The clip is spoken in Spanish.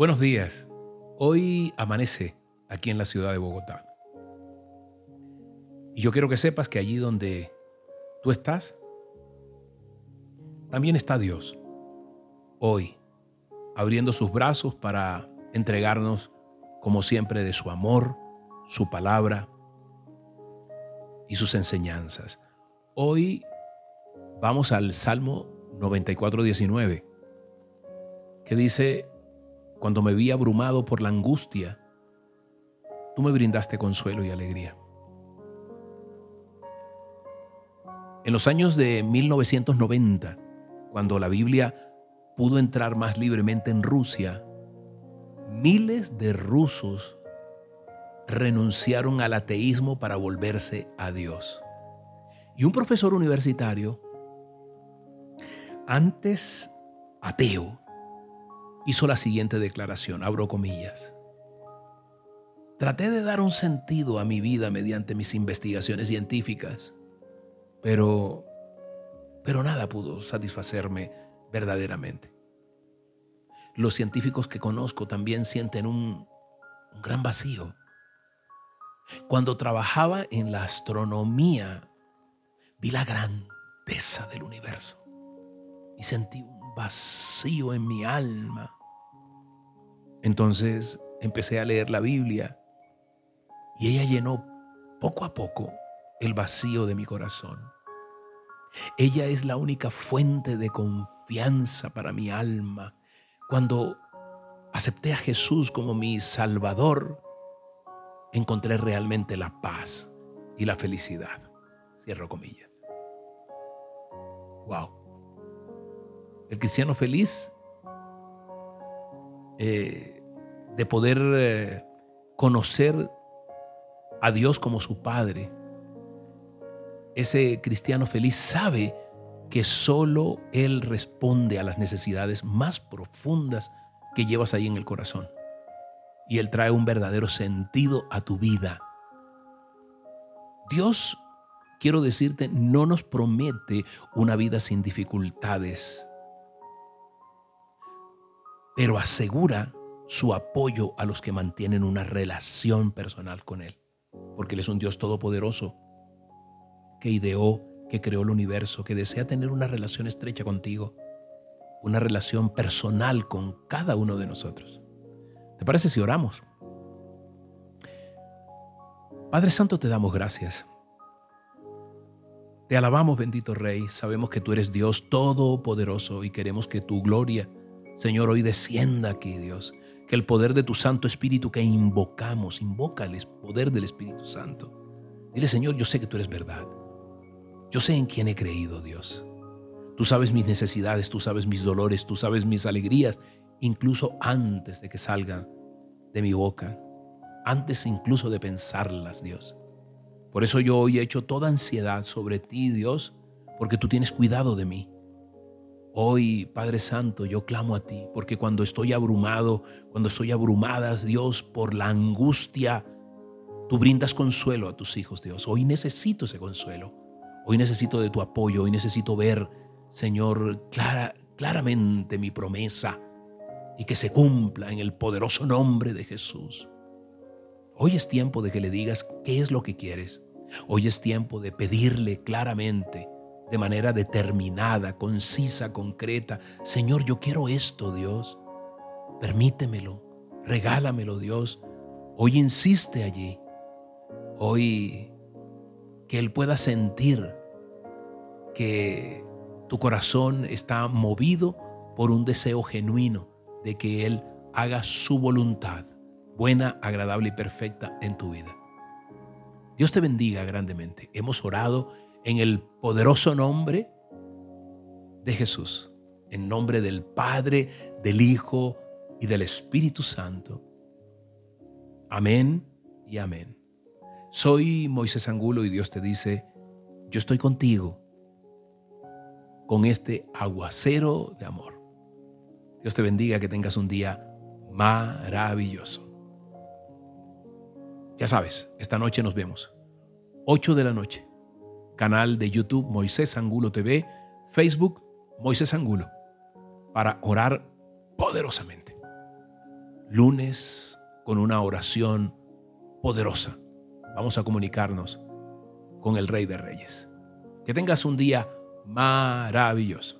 Buenos días. Hoy amanece aquí en la ciudad de Bogotá. Y yo quiero que sepas que allí donde tú estás, también está Dios. Hoy, abriendo sus brazos para entregarnos, como siempre, de su amor, su palabra y sus enseñanzas. Hoy vamos al Salmo 94, 19, que dice, cuando me vi abrumado por la angustia, tú me brindaste consuelo y alegría. En los años de 1990, cuando la Biblia pudo entrar más libremente en Rusia, miles de rusos renunciaron al ateísmo para volverse a Dios. Y un profesor universitario, antes ateo, hizo la siguiente declaración, abro comillas. Traté de dar un sentido a mi vida mediante mis investigaciones científicas, pero, pero nada pudo satisfacerme verdaderamente. Los científicos que conozco también sienten un, un gran vacío. Cuando trabajaba en la astronomía, vi la grandeza del universo y sentí un vacío en mi alma. Entonces empecé a leer la Biblia y ella llenó poco a poco el vacío de mi corazón. Ella es la única fuente de confianza para mi alma. Cuando acepté a Jesús como mi Salvador, encontré realmente la paz y la felicidad. Cierro comillas. Wow. El cristiano feliz eh, de poder eh, conocer a Dios como su Padre. Ese cristiano feliz sabe que solo Él responde a las necesidades más profundas que llevas ahí en el corazón. Y Él trae un verdadero sentido a tu vida. Dios, quiero decirte, no nos promete una vida sin dificultades pero asegura su apoyo a los que mantienen una relación personal con Él, porque Él es un Dios todopoderoso que ideó, que creó el universo, que desea tener una relación estrecha contigo, una relación personal con cada uno de nosotros. ¿Te parece si oramos? Padre Santo, te damos gracias. Te alabamos, bendito Rey. Sabemos que tú eres Dios todopoderoso y queremos que tu gloria Señor, hoy descienda aquí, Dios. Que el poder de tu Santo Espíritu que invocamos, invoca el poder del Espíritu Santo. Dile, Señor, yo sé que tú eres verdad. Yo sé en quién he creído, Dios. Tú sabes mis necesidades, tú sabes mis dolores, tú sabes mis alegrías, incluso antes de que salgan de mi boca, antes incluso de pensarlas, Dios. Por eso yo hoy he hecho toda ansiedad sobre ti, Dios, porque tú tienes cuidado de mí. Hoy, Padre Santo, yo clamo a ti, porque cuando estoy abrumado, cuando estoy abrumada, Dios, por la angustia, tú brindas consuelo a tus hijos, Dios. Hoy necesito ese consuelo. Hoy necesito de tu apoyo. Hoy necesito ver, Señor, clara, claramente mi promesa y que se cumpla en el poderoso nombre de Jesús. Hoy es tiempo de que le digas qué es lo que quieres. Hoy es tiempo de pedirle claramente de manera determinada, concisa, concreta. Señor, yo quiero esto, Dios. Permítemelo, regálamelo, Dios. Hoy insiste allí. Hoy que Él pueda sentir que tu corazón está movido por un deseo genuino de que Él haga su voluntad, buena, agradable y perfecta en tu vida. Dios te bendiga grandemente. Hemos orado en el poderoso nombre de Jesús, en nombre del Padre, del Hijo y del Espíritu Santo. Amén y amén. Soy Moisés Angulo y Dios te dice, yo estoy contigo con este aguacero de amor. Dios te bendiga, que tengas un día maravilloso. Ya sabes, esta noche nos vemos. 8 de la noche canal de YouTube Moisés Angulo TV, Facebook Moisés Angulo, para orar poderosamente. lunes con una oración poderosa. Vamos a comunicarnos con el Rey de Reyes. Que tengas un día maravilloso.